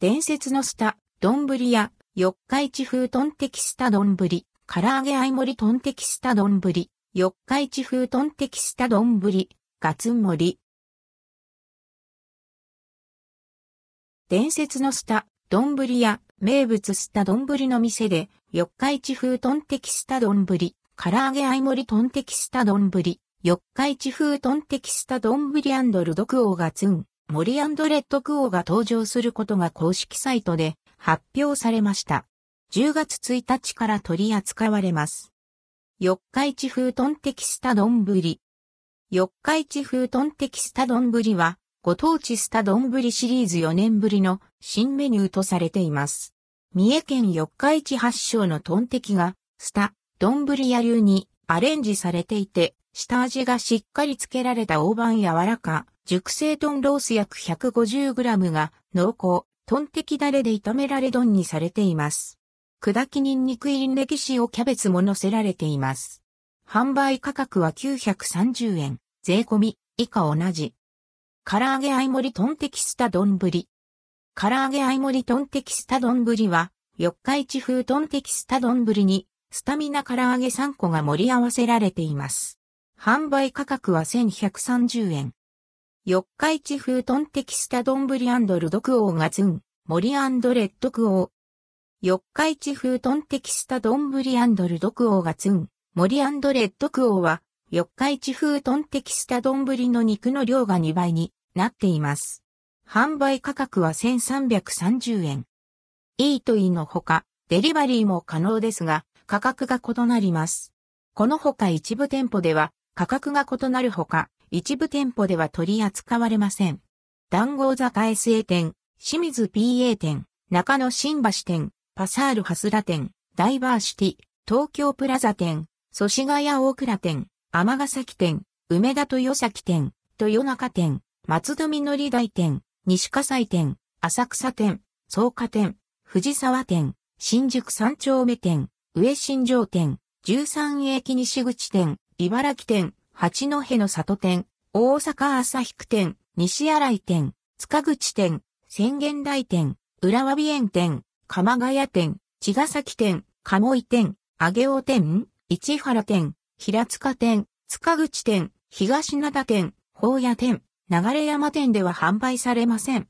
伝説のスタ、丼や、四日市風トンテキスタ丼、唐揚げ合盛りトンテキスタ丼、四日市風トンテキスタ丼、ガツン盛り。伝説のスタ、丼や、名物スタ丼の店で、四日市風トンテキスタ丼、唐揚げ合盛りトンテキスタ丼、四日市風トンテキスタ丼ルドクオーガツン、モリアンドレッドクオーが登場することが公式サイトで発表されました。10月1日から取り扱われます。四日市風トンテキスタ丼四日市風トンテキスタ丼は、ご当地スタ丼シリーズ4年ぶりの新メニューとされています。三重県四日市発祥のトンテキが、スタ、丼屋流にアレンジされていて、下味がしっかりつけられた大判柔らか、熟成豚ロース約 150g が濃厚、トンテキダレで炒められ丼にされています。砕きニンニク入りネギ塩キャベツも乗せられています。販売価格は930円、税込み、以下同じ。唐揚げ合盛りトンテキスタ丼ぶり。唐揚げ合盛りトンテキスタ丼ぶりは、四日市風トンテキスタ丼ぶりに、スタミナ唐揚げ3個が盛り合わせられています。販売価格は1130円。四日市風トンテキスタ丼ルドクオーガツン、モリレッドクオー。四日市風トンテキスタ丼ルドクオーガツン、モリレッドクオーは、四日市風トンテキスタ丼の肉の量が2倍になっています。販売価格は1330円。イートイのほか、デリバリーも可能ですが、価格が異なります。このほか一部店舗では、価格が異なるほか、一部店舗では取り扱われません。談合坂 SA 店、清水 PA 店、中野新橋店、パサールハスラ店、ダイバーシティ、東京プラザ店、祖師ヶ谷大倉店、尼崎店、梅田豊崎店、豊中店、松戸みのり大店、西葛西店、浅草店、草加店、藤沢店、新宿三丁目店、上新城店、13駅西口店、茨城店、八戸の里店、大阪朝区店、西新井店、塚口店、宣言台店、浦和美園店、鎌ヶ谷店、茅ヶ崎店、鴨居店、上尾店、市原店、平塚店、塚口店、東灘店、宝屋店、流山店では販売されません。